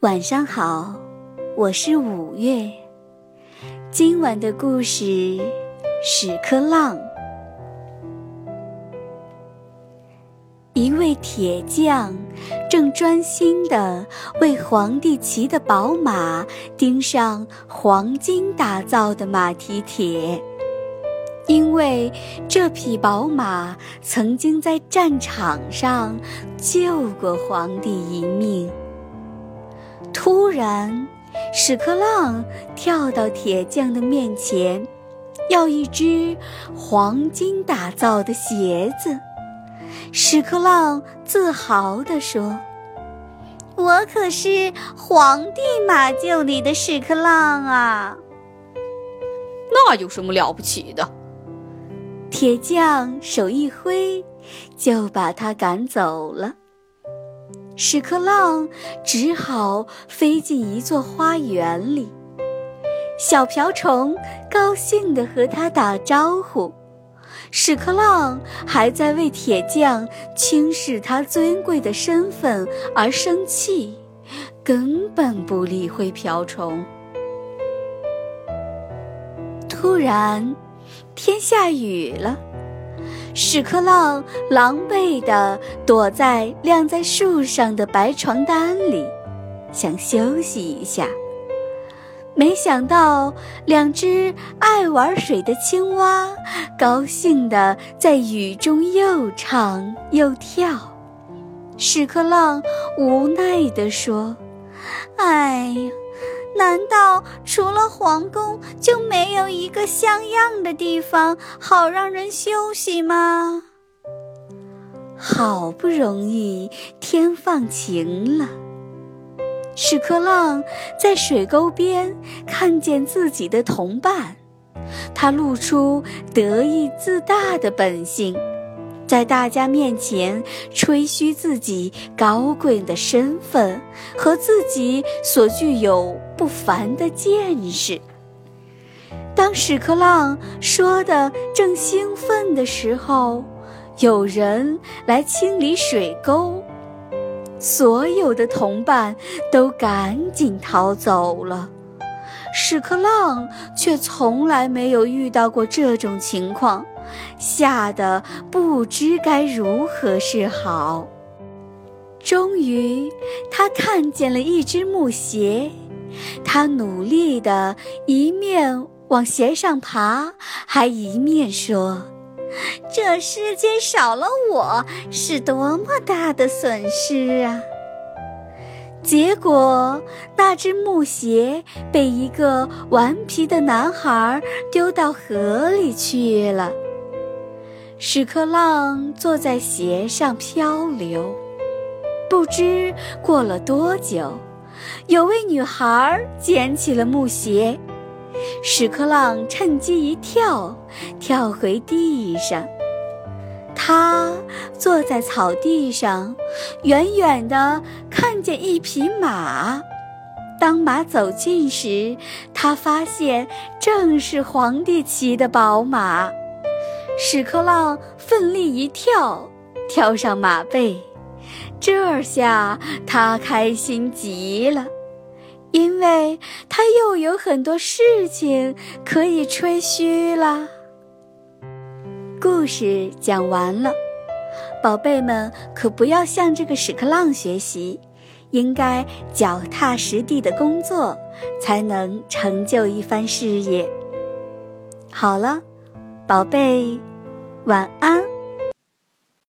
晚上好，我是五月。今晚的故事《屎壳郎》。一位铁匠正专心地为皇帝骑的宝马钉上黄金打造的马蹄铁，因为这匹宝马曾经在战场上救过皇帝一命。突然，屎壳郎跳到铁匠的面前，要一只黄金打造的鞋子。屎壳郎自豪地说：“我可是皇帝马厩里的屎壳郎啊！”那有什么了不起的？铁匠手一挥，就把他赶走了。屎壳郎只好飞进一座花园里，小瓢虫高兴地和他打招呼。屎壳郎还在为铁匠轻视他尊贵的身份而生气，根本不理会瓢虫。突然，天下雨了。屎壳郎狼狈地躲在晾在树上的白床单里，想休息一下。没想到，两只爱玩水的青蛙高兴地在雨中又唱又跳。屎壳郎无奈地说：“哎呀！”难道除了皇宫就没有一个像样的地方好让人休息吗？好不容易天放晴了，屎壳郎在水沟边看见自己的同伴，他露出得意自大的本性。在大家面前吹嘘自己高贵的身份和自己所具有不凡的见识。当屎壳郎说的正兴奋的时候，有人来清理水沟，所有的同伴都赶紧逃走了。屎壳郎却从来没有遇到过这种情况。吓得不知该如何是好。终于，他看见了一只木鞋，他努力地一面往鞋上爬，还一面说：“这世界少了我是多么大的损失啊！”结果，那只木鞋被一个顽皮的男孩丢到河里去了。屎壳郎坐在鞋上漂流，不知过了多久，有位女孩捡起了木鞋，屎壳郎趁机一跳，跳回地上。他坐在草地上，远远地看见一匹马。当马走近时，他发现正是皇帝骑的宝马。屎壳郎奋力一跳，跳上马背，这下他开心极了，因为他又有很多事情可以吹嘘啦。故事讲完了，宝贝们可不要向这个屎壳郎学习，应该脚踏实地的工作，才能成就一番事业。好了，宝贝。晚安。